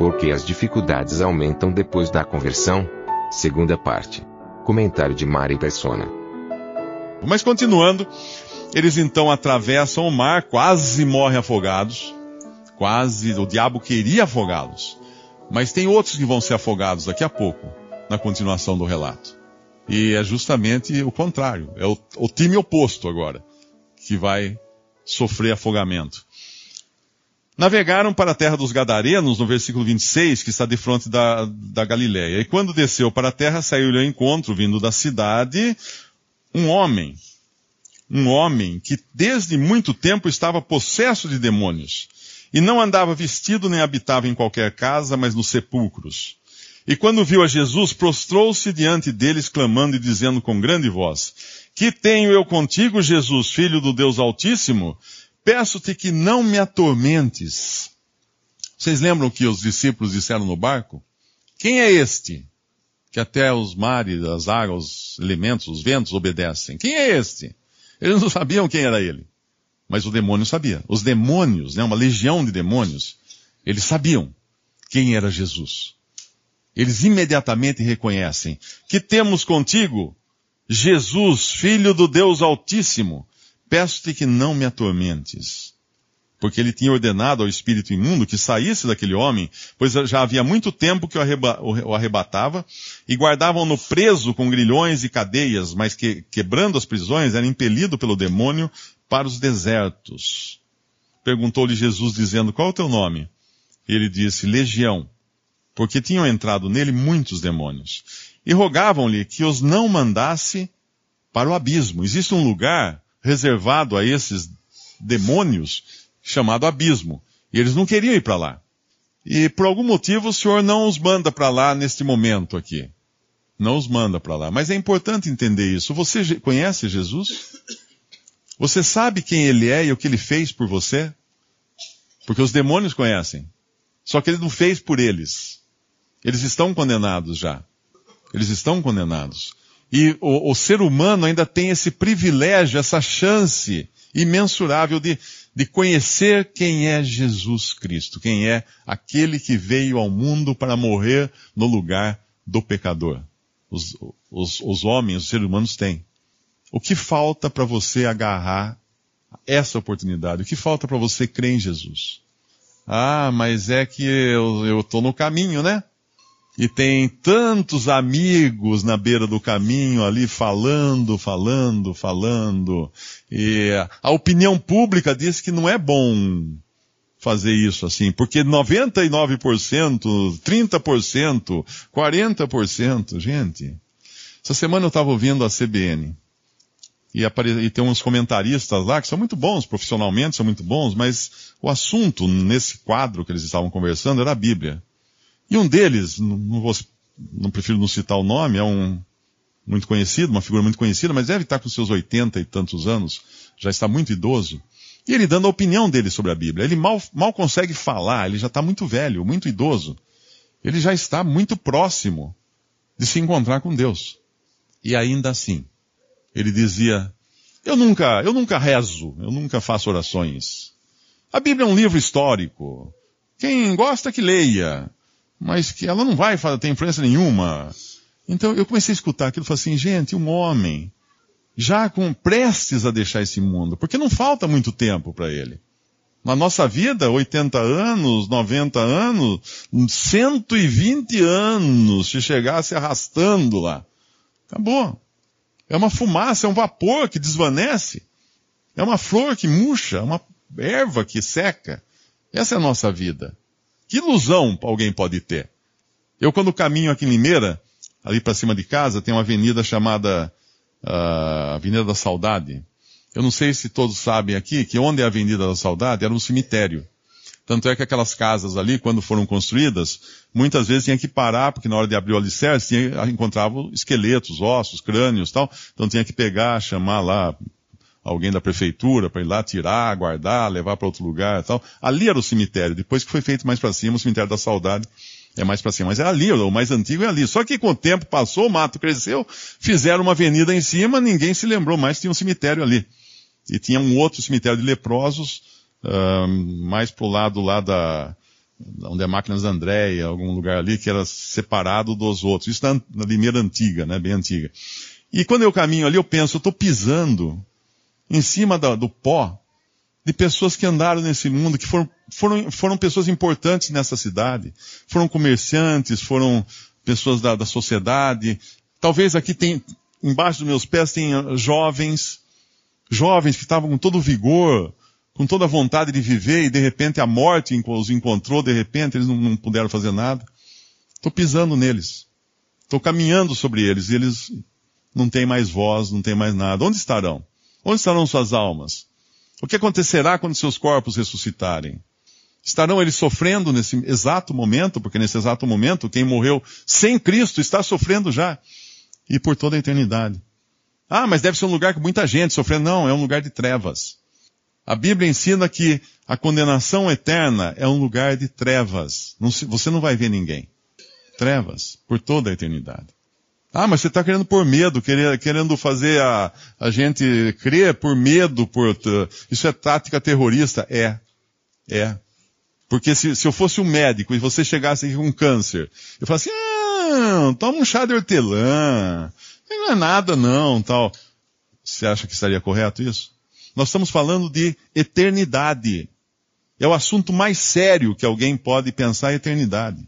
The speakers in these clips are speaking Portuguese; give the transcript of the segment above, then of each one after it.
Porque as dificuldades aumentam depois da conversão? Segunda parte. Comentário de Mari Persona. Mas continuando, eles então atravessam o mar, quase morrem afogados. Quase, o diabo queria afogá-los. Mas tem outros que vão ser afogados daqui a pouco, na continuação do relato. E é justamente o contrário. É o, o time oposto agora, que vai sofrer afogamento. Navegaram para a terra dos Gadarenos, no versículo 26, que está de frente da, da Galiléia. E quando desceu para a terra, saiu-lhe ao encontro, vindo da cidade, um homem. Um homem que desde muito tempo estava possesso de demônios. E não andava vestido nem habitava em qualquer casa, mas nos sepulcros. E quando viu a Jesus, prostrou-se diante deles, clamando e dizendo com grande voz: Que tenho eu contigo, Jesus, filho do Deus Altíssimo? Peço-te que não me atormentes. Vocês lembram que os discípulos disseram no barco? Quem é este? Que até os mares, as águas, os elementos, os ventos obedecem. Quem é este? Eles não sabiam quem era ele. Mas o demônio sabia. Os demônios, né, uma legião de demônios, eles sabiam quem era Jesus. Eles imediatamente reconhecem que temos contigo Jesus, filho do Deus Altíssimo. Peço-te que não me atormentes. Porque ele tinha ordenado ao espírito imundo que saísse daquele homem, pois já havia muito tempo que o, arreba, o arrebatava, e guardavam-no preso com grilhões e cadeias, mas que, quebrando as prisões, era impelido pelo demônio para os desertos. Perguntou-lhe Jesus, dizendo, qual é o teu nome? Ele disse, Legião, porque tinham entrado nele muitos demônios. E rogavam-lhe que os não mandasse para o abismo. Existe um lugar reservado a esses demônios chamado abismo. E eles não queriam ir para lá. E por algum motivo o Senhor não os manda para lá neste momento aqui. Não os manda para lá. Mas é importante entender isso. Você conhece Jesus? Você sabe quem ele é e o que ele fez por você? Porque os demônios conhecem. Só que ele não fez por eles. Eles estão condenados já. Eles estão condenados. E o, o, ser humano ainda tem esse privilégio, essa chance imensurável de, de conhecer quem é Jesus Cristo, quem é aquele que veio ao mundo para morrer no lugar do pecador. Os, os, os homens, os seres humanos têm. O que falta para você agarrar essa oportunidade? O que falta para você crer em Jesus? Ah, mas é que eu estou no caminho, né? E tem tantos amigos na beira do caminho ali falando, falando, falando. E a opinião pública diz que não é bom fazer isso assim, porque 99%, 30%, 40%, gente. Essa semana eu estava ouvindo a CBN. E, e tem uns comentaristas lá que são muito bons, profissionalmente são muito bons, mas o assunto nesse quadro que eles estavam conversando era a Bíblia. E um deles, não, vou, não prefiro não citar o nome, é um muito conhecido, uma figura muito conhecida, mas deve estar com seus oitenta e tantos anos, já está muito idoso. E ele dando a opinião dele sobre a Bíblia. Ele mal, mal consegue falar, ele já está muito velho, muito idoso. Ele já está muito próximo de se encontrar com Deus. E ainda assim, ele dizia, eu nunca, eu nunca rezo, eu nunca faço orações. A Bíblia é um livro histórico. Quem gosta que leia mas que ela não vai ter influência nenhuma. Então eu comecei a escutar aquilo e falei assim, gente, um homem, já com prestes a deixar esse mundo, porque não falta muito tempo para ele. Na nossa vida, 80 anos, 90 anos, 120 anos, se chegasse arrastando lá. Acabou. É uma fumaça, é um vapor que desvanece. É uma flor que murcha, é uma erva que seca. Essa é a nossa vida. Que ilusão alguém pode ter? Eu, quando caminho aqui em Limeira, ali para cima de casa, tem uma avenida chamada uh, Avenida da Saudade. Eu não sei se todos sabem aqui que onde é a Avenida da Saudade era um cemitério. Tanto é que aquelas casas ali, quando foram construídas, muitas vezes tinha que parar, porque na hora de abrir o alicerce, tinha, encontrava esqueletos, ossos, crânios tal. Então tinha que pegar, chamar lá alguém da prefeitura para ir lá tirar, guardar, levar para outro lugar tal. Ali era o cemitério. Depois que foi feito mais para cima, o cemitério da saudade é mais para cima. Mas é ali, o mais antigo é ali. Só que com o tempo passou, o mato cresceu, fizeram uma avenida em cima, ninguém se lembrou mais que tinha um cemitério ali. E tinha um outro cemitério de leprosos, uh, mais pro lado lá da, onde é Máquinas Andréia, algum lugar ali, que era separado dos outros. Isso na, na Limeira antiga, né, bem antiga. E quando eu caminho ali, eu penso, eu estou pisando em cima da, do pó de pessoas que andaram nesse mundo, que foram, foram, foram pessoas importantes nessa cidade. Foram comerciantes, foram pessoas da, da sociedade. Talvez aqui tem, embaixo dos meus pés tenha jovens, jovens que estavam com todo o vigor, com toda a vontade de viver e de repente a morte os encontrou, de repente eles não, não puderam fazer nada. Estou pisando neles. Estou caminhando sobre eles e eles não têm mais voz, não têm mais nada. Onde estarão? Onde estarão suas almas? O que acontecerá quando seus corpos ressuscitarem? Estarão eles sofrendo nesse exato momento, porque nesse exato momento quem morreu sem Cristo está sofrendo já. E por toda a eternidade. Ah, mas deve ser um lugar com muita gente sofrendo. Não, é um lugar de trevas. A Bíblia ensina que a condenação eterna é um lugar de trevas. Não, você não vai ver ninguém. Trevas, por toda a eternidade. Ah, mas você está querendo por medo, querendo fazer a, a gente crer por medo, por, isso é tática terrorista? É. É. Porque se, se eu fosse um médico e você chegasse aqui com câncer, eu falasse, ah, toma um chá de hortelã, não é nada não, tal. Você acha que estaria correto isso? Nós estamos falando de eternidade. É o assunto mais sério que alguém pode pensar, eternidade.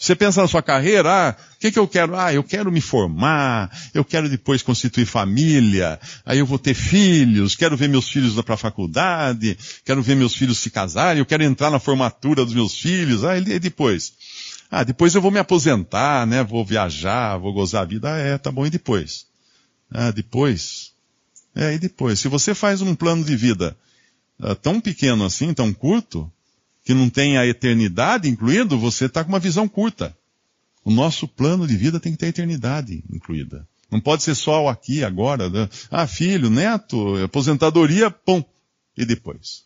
Você pensa na sua carreira, ah, o que, que eu quero? Ah, eu quero me formar, eu quero depois constituir família, aí eu vou ter filhos, quero ver meus filhos ir para a faculdade, quero ver meus filhos se casarem, eu quero entrar na formatura dos meus filhos, ah, e depois? Ah, depois eu vou me aposentar, né? Vou viajar, vou gozar a vida. Ah, é, tá bom, e depois? Ah, depois? É, e depois? Se você faz um plano de vida ah, tão pequeno assim, tão curto, que não tem a eternidade incluído, você está com uma visão curta. O nosso plano de vida tem que ter a eternidade incluída. Não pode ser só o aqui, agora. Né? Ah, filho, neto, aposentadoria, pum. E depois?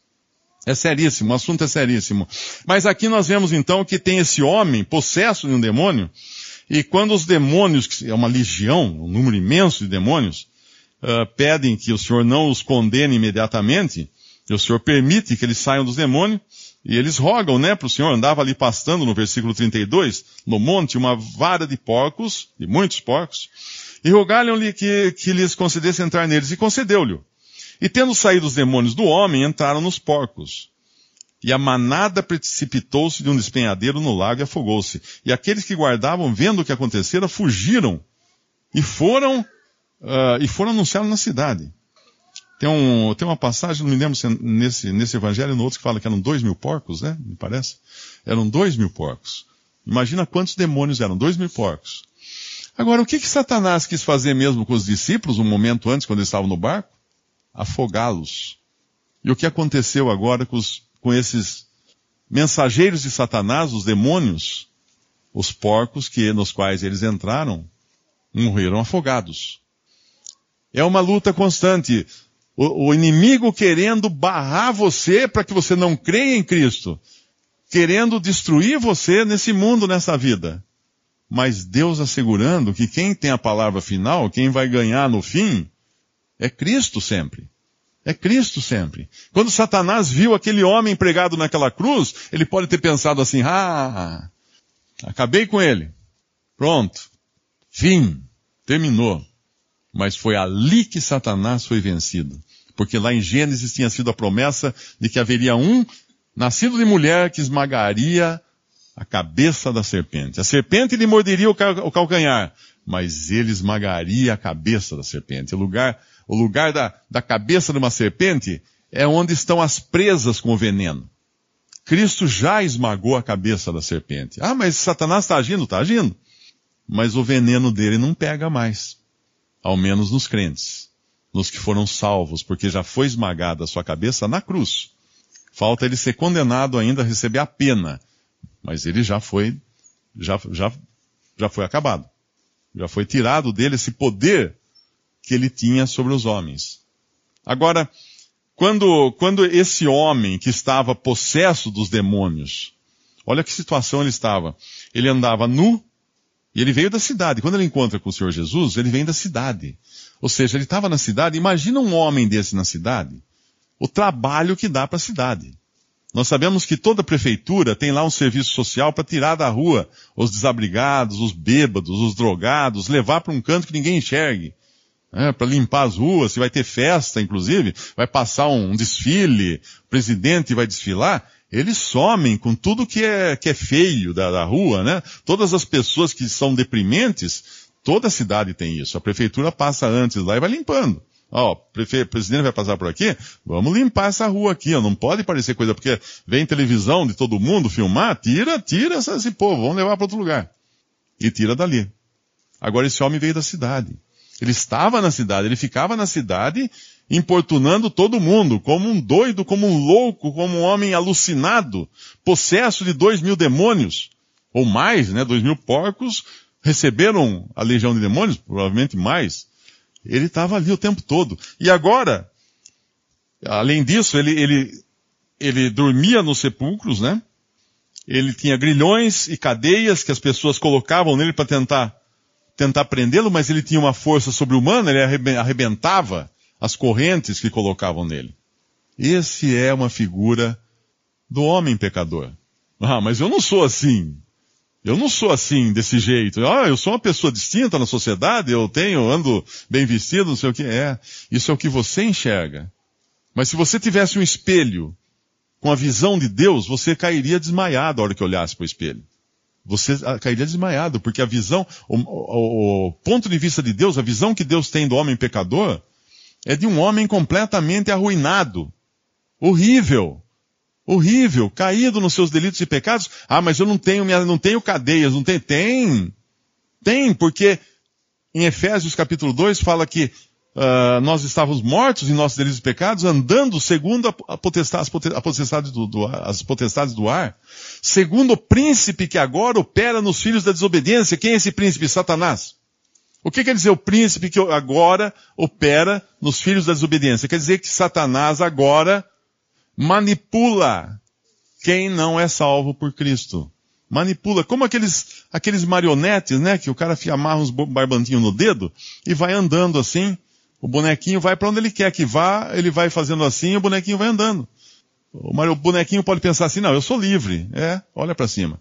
É seríssimo, o assunto é seríssimo. Mas aqui nós vemos então que tem esse homem possesso de um demônio, e quando os demônios, que é uma legião, um número imenso de demônios, uh, pedem que o Senhor não os condene imediatamente, e o Senhor permite que eles saiam dos demônios, e eles rogam, né, para o Senhor, andava ali pastando no versículo 32, no monte, uma vara de porcos, de muitos porcos, e rogaram-lhe que, que lhes concedesse entrar neles, e concedeu-lhe. E tendo saído os demônios do homem, entraram nos porcos. E a manada precipitou-se de um despenhadeiro no lago e afogou-se. E aqueles que guardavam, vendo o que acontecera, fugiram e foram, uh, e foram anunciá-lo na cidade. Tem, um, tem uma passagem, não me lembro se é nesse, nesse evangelho, no outro que fala que eram dois mil porcos, né? Me parece. Eram dois mil porcos. Imagina quantos demônios eram, dois mil porcos. Agora, o que que Satanás quis fazer mesmo com os discípulos um momento antes, quando eles estavam no barco? Afogá-los. E o que aconteceu agora com, os, com esses mensageiros de Satanás, os demônios? Os porcos que, nos quais eles entraram, morreram afogados. É uma luta constante. O, o inimigo querendo barrar você para que você não creia em Cristo. Querendo destruir você nesse mundo, nessa vida. Mas Deus assegurando que quem tem a palavra final, quem vai ganhar no fim, é Cristo sempre. É Cristo sempre. Quando Satanás viu aquele homem pregado naquela cruz, ele pode ter pensado assim, ah, acabei com ele. Pronto. Fim. Terminou. Mas foi ali que Satanás foi vencido. Porque lá em Gênesis tinha sido a promessa de que haveria um nascido de mulher que esmagaria a cabeça da serpente. A serpente lhe morderia o calcanhar, mas ele esmagaria a cabeça da serpente. O lugar, o lugar da, da cabeça de uma serpente é onde estão as presas com o veneno. Cristo já esmagou a cabeça da serpente. Ah, mas Satanás está agindo? Está agindo. Mas o veneno dele não pega mais ao menos nos crentes. nos que foram salvos, porque já foi esmagada a sua cabeça na cruz. Falta ele ser condenado ainda a receber a pena, mas ele já foi, já, já, já foi acabado. Já foi tirado dele esse poder que ele tinha sobre os homens. Agora, quando, quando esse homem que estava possesso dos demônios, olha que situação ele estava. Ele andava nu e ele veio da cidade. Quando ele encontra com o Senhor Jesus, ele vem da cidade. Ou seja, ele estava na cidade. Imagina um homem desse na cidade. O trabalho que dá para a cidade. Nós sabemos que toda prefeitura tem lá um serviço social para tirar da rua os desabrigados, os bêbados, os drogados, levar para um canto que ninguém enxergue né, para limpar as ruas, se vai ter festa, inclusive, vai passar um, um desfile, o presidente vai desfilar, eles somem com tudo que é, que é feio da, da rua, né? Todas as pessoas que são deprimentes, toda a cidade tem isso. A prefeitura passa antes lá e vai limpando. Ó, o presidente vai passar por aqui, vamos limpar essa rua aqui, ó, não pode parecer coisa, porque vem televisão de todo mundo filmar, tira, tira esse povo, vamos levar para outro lugar. E tira dali. Agora esse homem veio da cidade. Ele estava na cidade, ele ficava na cidade importunando todo mundo, como um doido, como um louco, como um homem alucinado, possesso de dois mil demônios, ou mais, né? Dois mil porcos receberam a legião de demônios, provavelmente mais. Ele estava ali o tempo todo. E agora, além disso, ele, ele, ele dormia nos sepulcros, né? Ele tinha grilhões e cadeias que as pessoas colocavam nele para tentar tentar prendê-lo, mas ele tinha uma força sobre-humana, ele arrebentava as correntes que colocavam nele. Esse é uma figura do homem pecador. Ah, mas eu não sou assim. Eu não sou assim, desse jeito. Ah, eu sou uma pessoa distinta na sociedade, eu tenho, ando bem vestido, não sei o que é. Isso é o que você enxerga. Mas se você tivesse um espelho com a visão de Deus, você cairia desmaiado a hora que olhasse para o espelho você cairia desmaiado, porque a visão, o, o, o, ponto de vista de Deus, a visão que Deus tem do homem pecador, é de um homem completamente arruinado, horrível, horrível, caído nos seus delitos e pecados. Ah, mas eu não tenho, não tenho cadeias, não tem, tem, tem, porque em Efésios capítulo 2 fala que uh, nós estávamos mortos em nossos delitos e pecados, andando segundo a, potestade, a potestade do, do, as potestades do ar, segundo o príncipe que agora opera nos filhos da desobediência. Quem é esse príncipe? Satanás. O que quer dizer o príncipe que agora opera nos filhos da desobediência? Quer dizer que Satanás agora manipula quem não é salvo por Cristo. Manipula, como aqueles, aqueles marionetes, né, que o cara amarra uns barbantinhos no dedo e vai andando assim, o bonequinho vai para onde ele quer que vá, ele vai fazendo assim e o bonequinho vai andando. O bonequinho pode pensar assim, não, eu sou livre. É, olha para cima.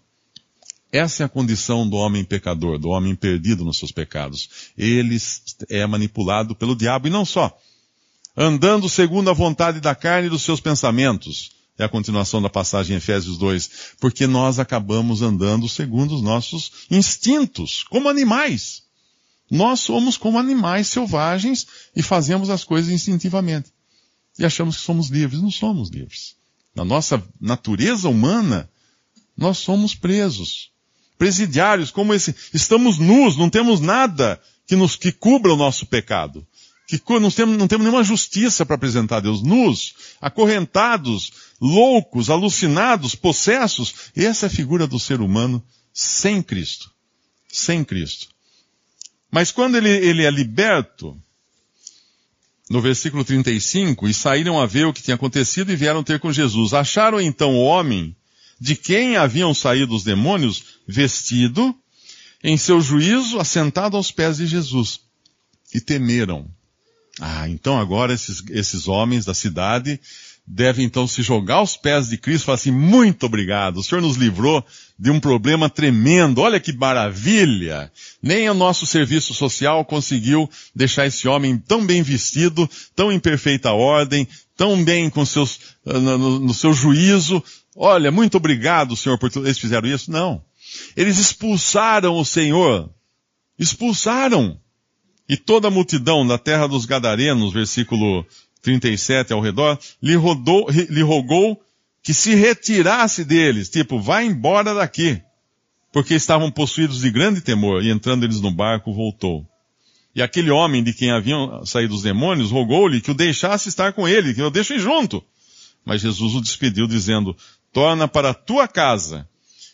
Essa é a condição do homem pecador, do homem perdido nos seus pecados. Ele é manipulado pelo diabo e não só. Andando segundo a vontade da carne e dos seus pensamentos. É a continuação da passagem em Efésios 2. Porque nós acabamos andando segundo os nossos instintos, como animais. Nós somos como animais selvagens e fazemos as coisas instintivamente. E achamos que somos livres. Não somos livres. Na nossa natureza humana, nós somos presos. Presidiários, como esse. Estamos nus, não temos nada que nos que cubra o nosso pecado. Que não temos, não temos nenhuma justiça para apresentar a Deus. Nus, acorrentados, loucos, alucinados, possessos. Essa é a figura do ser humano sem Cristo. Sem Cristo. Mas quando ele, ele é liberto, no versículo 35, e saíram a ver o que tinha acontecido e vieram ter com Jesus. Acharam então o homem de quem haviam saído os demônios vestido em seu juízo, assentado aos pés de Jesus. E temeram. Ah, então agora esses, esses homens da cidade deve então se jogar aos pés de Cristo e falar assim, muito obrigado, o Senhor nos livrou de um problema tremendo, olha que maravilha! Nem o nosso serviço social conseguiu deixar esse homem tão bem vestido, tão em perfeita ordem, tão bem com seus, no, no seu juízo. Olha, muito obrigado, Senhor, por. Eles fizeram isso? Não. Eles expulsaram o Senhor. Expulsaram. E toda a multidão na terra dos Gadarenos, versículo 37 ao redor, lhe, rodou, lhe rogou que se retirasse deles, tipo, vá embora daqui, porque estavam possuídos de grande temor, e entrando eles no barco, voltou. E aquele homem de quem haviam saído os demônios rogou-lhe que o deixasse estar com ele, que eu deixo ir junto. Mas Jesus o despediu dizendo, torna para a tua casa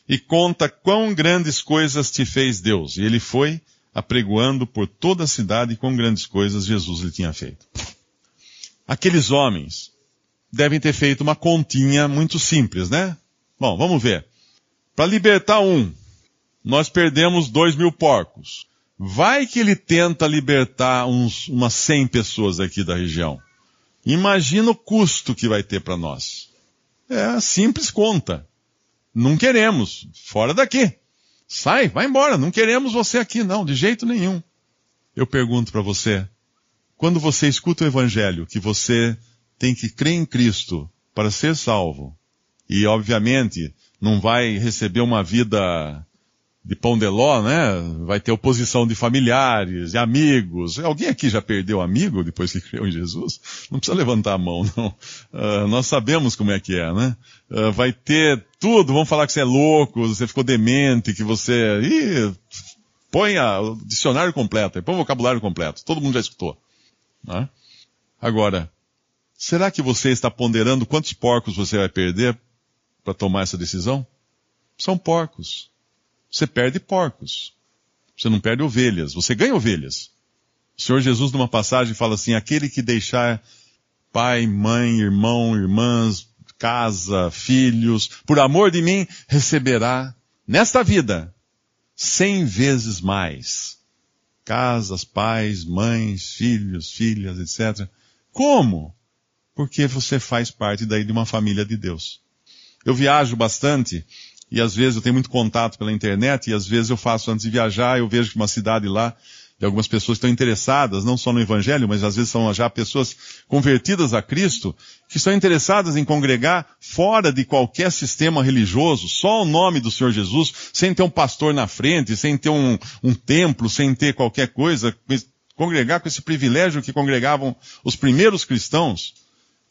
e conta quão grandes coisas te fez Deus. E ele foi apregoando por toda a cidade quão grandes coisas Jesus lhe tinha feito. Aqueles homens devem ter feito uma continha muito simples, né? Bom, vamos ver. Para libertar um, nós perdemos dois mil porcos. Vai que ele tenta libertar uns, umas 100 pessoas aqui da região. Imagina o custo que vai ter para nós. É simples conta. Não queremos. Fora daqui. Sai, vai embora. Não queremos você aqui, não, de jeito nenhum. Eu pergunto para você, quando você escuta o evangelho, que você tem que crer em Cristo para ser salvo, e obviamente não vai receber uma vida de pão de ló, né? Vai ter oposição de familiares, de amigos. Alguém aqui já perdeu amigo depois que criou em Jesus? Não precisa levantar a mão, não. Uh, nós sabemos como é que é, né? Uh, vai ter tudo, vão falar que você é louco, você ficou demente, que você... Ih, põe a, o dicionário completo, põe o vocabulário completo. Todo mundo já escutou. Né? Agora, será que você está ponderando quantos porcos você vai perder para tomar essa decisão? São porcos. Você perde porcos. Você não perde ovelhas, você ganha ovelhas. O Senhor Jesus, numa passagem, fala assim: aquele que deixar pai, mãe, irmão, irmãs, casa, filhos, por amor de mim, receberá nesta vida cem vezes mais. Casas, pais, mães, filhos, filhas, etc. Como? Porque você faz parte daí de uma família de Deus. Eu viajo bastante e às vezes eu tenho muito contato pela internet, e às vezes eu faço antes de viajar, eu vejo que uma cidade lá, de algumas pessoas estão interessadas, não só no Evangelho, mas às vezes são já pessoas convertidas a Cristo, que estão interessadas em congregar fora de qualquer sistema religioso, só o nome do Senhor Jesus, sem ter um pastor na frente, sem ter um, um templo, sem ter qualquer coisa, congregar com esse privilégio que congregavam os primeiros cristãos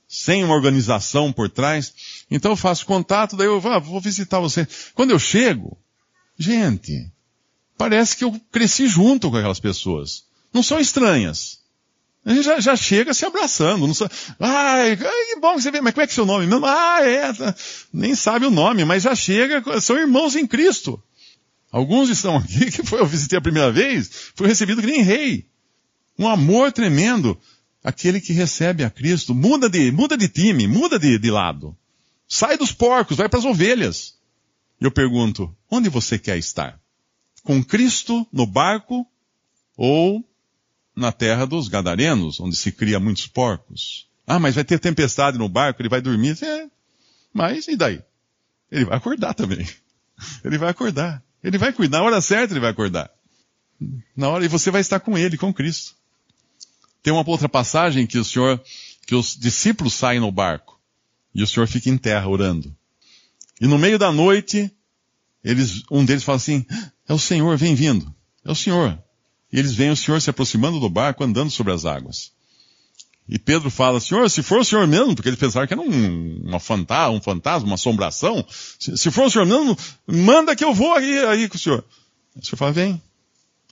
sem uma organização por trás. Então eu faço contato, daí eu ah, vou visitar você. Quando eu chego, gente, parece que eu cresci junto com aquelas pessoas. Não são estranhas. A gente já, já chega se abraçando. Não ai, que bom que você vê, mas como é que é seu nome mesmo? Ah, é, tá. nem sabe o nome, mas já chega, são irmãos em Cristo. Alguns estão aqui que foi, eu visitei a primeira vez, foi recebido que nem rei. Um amor tremendo aquele que recebe a Cristo, muda de, muda de time, muda de, de lado. Sai dos porcos, vai para as ovelhas. E eu pergunto, onde você quer estar? Com Cristo no barco ou na terra dos gadarenos, onde se cria muitos porcos? Ah, mas vai ter tempestade no barco, ele vai dormir. É, mas e daí? Ele vai acordar também. Ele vai acordar. Ele vai cuidar, na hora certa ele vai acordar. Na hora, e você vai estar com ele, com Cristo. Tem uma outra passagem que o Senhor, que os discípulos saem no barco e o Senhor fica em terra orando. E no meio da noite, eles, um deles fala assim, é o Senhor, vem vindo. É o Senhor. E eles veem o Senhor se aproximando do barco, andando sobre as águas. E Pedro fala, Senhor, se for o Senhor mesmo, porque eles pensaram que era um, uma fantasma, um fantasma, uma assombração, se, se, for o Senhor mesmo, manda que eu vou aí, aí com o Senhor. O Senhor fala, vem.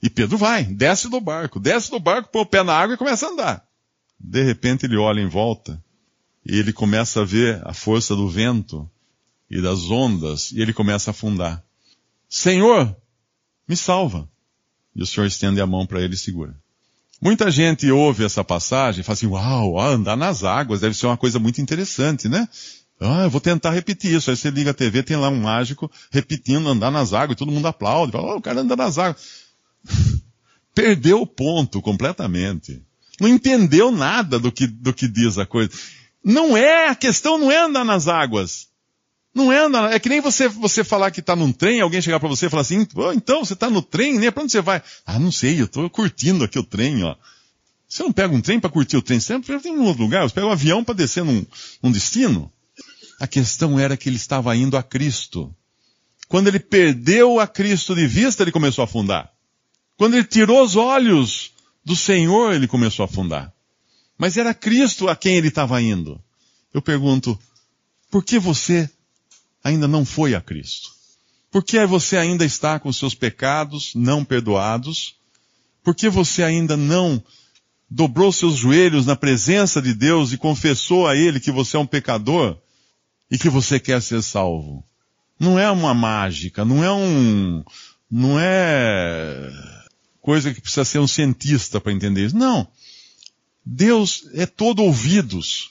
E Pedro vai, desce do barco, desce do barco, põe o pé na água e começa a andar. De repente ele olha em volta e ele começa a ver a força do vento e das ondas e ele começa a afundar. Senhor, me salva. E o Senhor estende a mão para ele e segura. Muita gente ouve essa passagem e fala assim, uau, andar nas águas deve ser uma coisa muito interessante, né? Ah, eu vou tentar repetir isso. Aí você liga a TV, tem lá um mágico repetindo andar nas águas e todo mundo aplaude. Fala, oh, o cara anda nas águas. Perdeu o ponto completamente. Não entendeu nada do que, do que diz a coisa. Não é, a questão não é andar nas águas. Não é andar, é que nem você, você falar que está num trem, alguém chegar para você e falar assim, oh, então você está no trem, né? Para onde você vai? Ah, não sei, eu estou curtindo aqui o trem, ó. Você não pega um trem para curtir o trem, você tem um outro lugar, você pega um avião para descer num, num destino. A questão era que ele estava indo a Cristo. Quando ele perdeu a Cristo de vista, ele começou a afundar. Quando ele tirou os olhos do Senhor, ele começou a afundar. Mas era Cristo a quem ele estava indo. Eu pergunto, por que você ainda não foi a Cristo? Por que você ainda está com seus pecados não perdoados? Por que você ainda não dobrou seus joelhos na presença de Deus e confessou a Ele que você é um pecador e que você quer ser salvo? Não é uma mágica, não é um, não é coisa que precisa ser um cientista para entender isso. Não. Deus é todo ouvidos.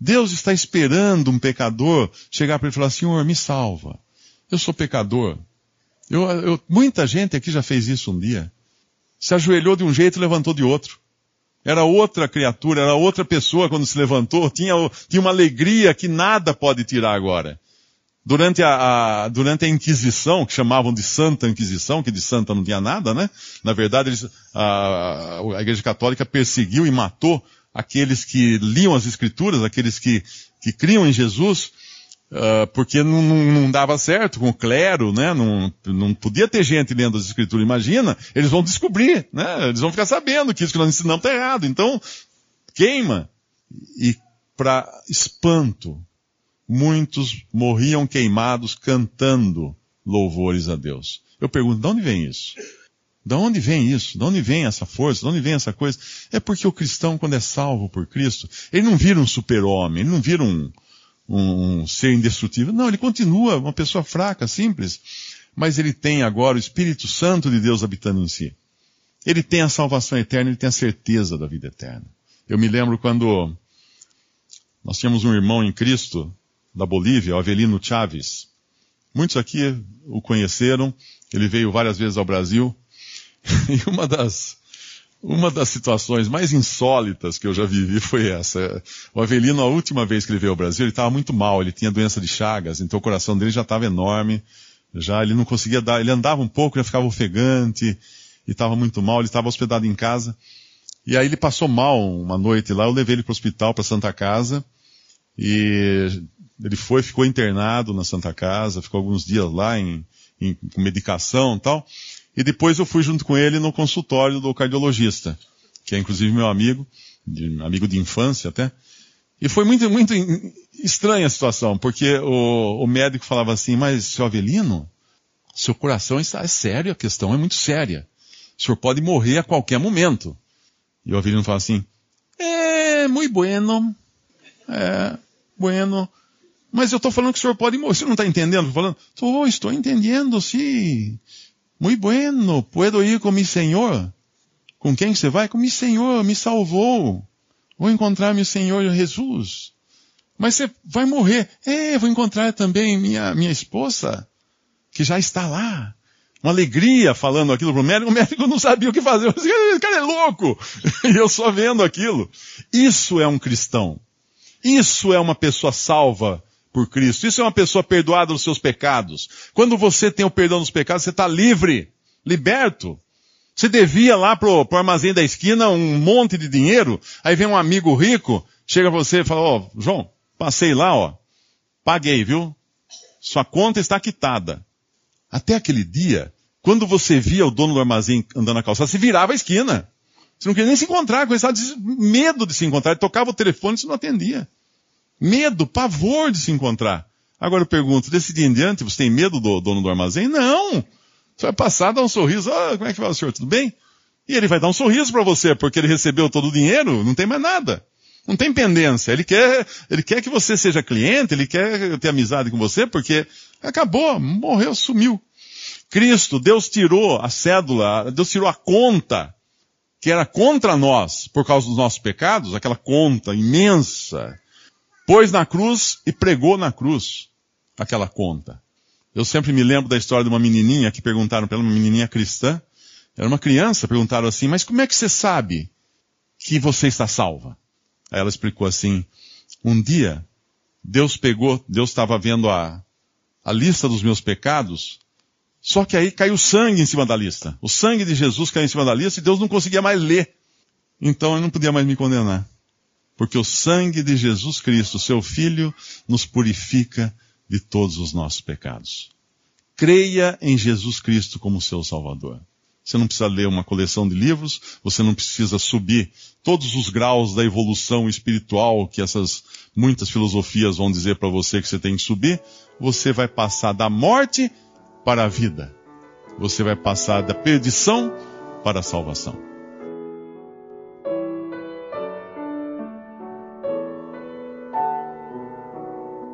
Deus está esperando um pecador chegar para ele e falar: Senhor, me salva. Eu sou pecador. Eu, eu, muita gente aqui já fez isso um dia. Se ajoelhou de um jeito e levantou de outro. Era outra criatura, era outra pessoa quando se levantou, tinha, tinha uma alegria que nada pode tirar agora. Durante a, a, durante a Inquisição, que chamavam de Santa Inquisição, que de santa não tinha nada, né? Na verdade, eles, a, a Igreja Católica perseguiu e matou aqueles que liam as Escrituras, aqueles que, que criam em Jesus, uh, porque não, não, não, dava certo com o clero, né? Não, não podia ter gente lendo as Escrituras. Imagina, eles vão descobrir, né? Eles vão ficar sabendo que isso que nós ensinamos está errado. Então, queima. E para espanto, muitos morriam queimados cantando louvores a Deus. Eu pergunto, de onde vem isso? De onde vem isso? De onde vem essa força? De onde vem essa coisa? É porque o cristão, quando é salvo por Cristo, ele não vira um super-homem, ele não vira um, um, um ser indestrutível. Não, ele continua uma pessoa fraca, simples. Mas ele tem agora o Espírito Santo de Deus habitando em si. Ele tem a salvação eterna, ele tem a certeza da vida eterna. Eu me lembro quando nós tínhamos um irmão em Cristo, da Bolívia, o Avelino Chaves. Muitos aqui o conheceram, ele veio várias vezes ao Brasil. E uma das, uma das situações mais insólitas que eu já vivi foi essa. O Avelino, a última vez que ele veio ao Brasil, ele estava muito mal, ele tinha doença de Chagas, então o coração dele já estava enorme, já ele não conseguia dar, ele andava um pouco, já ficava ofegante, e estava muito mal, ele estava hospedado em casa. E aí ele passou mal uma noite lá, eu levei ele para o hospital, para Santa Casa, e ele foi, ficou internado na Santa Casa, ficou alguns dias lá em, em, com medicação e tal. E depois eu fui junto com ele no consultório do cardiologista, que é inclusive meu amigo, de, amigo de infância até. E foi muito, muito estranha a situação, porque o, o médico falava assim, mas seu Avelino, seu coração está, é sério, a questão é muito séria. O senhor pode morrer a qualquer momento. E o Avelino fala assim, é, muito bueno, é, bueno, mas eu estou falando que o senhor pode morrer. Você não está entendendo? Estou falando, oh, estou entendendo, sim. Muito bueno, puedo ir com meu Senhor. Com quem você vai? Com meu Senhor, me salvou. Vou encontrar meu Senhor Jesus. Mas você vai morrer. É, vou encontrar também minha, minha esposa, que já está lá. Uma alegria falando aquilo para o médico. O médico não sabia o que fazer. Esse cara é louco. E eu só vendo aquilo. Isso é um cristão. Isso é uma pessoa salva por Cristo. Isso é uma pessoa perdoada dos seus pecados. Quando você tem o perdão dos pecados, você está livre, liberto. Você devia lá pro, pro armazém da esquina um monte de dinheiro, aí vem um amigo rico, chega você e fala, ó, oh, João, passei lá, ó, paguei, viu? Sua conta está quitada. Até aquele dia, quando você via o dono do armazém andando na calçada, você virava a esquina. Você não queria nem se encontrar, começava medo de se encontrar. Ele tocava o telefone e você não atendia. Medo, pavor de se encontrar. Agora eu pergunto, desse dia em diante, você tem medo do dono do armazém? Não! Você vai passar, dar um sorriso, ah, como é que vai o senhor, tudo bem? E ele vai dar um sorriso para você, porque ele recebeu todo o dinheiro, não tem mais nada. Não tem pendência. Ele quer, ele quer que você seja cliente, ele quer ter amizade com você, porque acabou, morreu, sumiu. Cristo, Deus tirou a cédula, Deus tirou a conta que era contra nós por causa dos nossos pecados, aquela conta imensa pôs na cruz e pregou na cruz aquela conta. Eu sempre me lembro da história de uma menininha que perguntaram para ela, uma menininha cristã, era uma criança, perguntaram assim, mas como é que você sabe que você está salva? Aí ela explicou assim, um dia, Deus pegou, Deus estava vendo a, a lista dos meus pecados, só que aí caiu sangue em cima da lista. O sangue de Jesus caiu em cima da lista e Deus não conseguia mais ler. Então ele não podia mais me condenar porque o sangue de Jesus Cristo, seu Filho, nos purifica de todos os nossos pecados. Creia em Jesus Cristo como seu Salvador. Você não precisa ler uma coleção de livros, você não precisa subir todos os graus da evolução espiritual que essas muitas filosofias vão dizer para você que você tem que subir. Você vai passar da morte para a vida. Você vai passar da perdição para a salvação.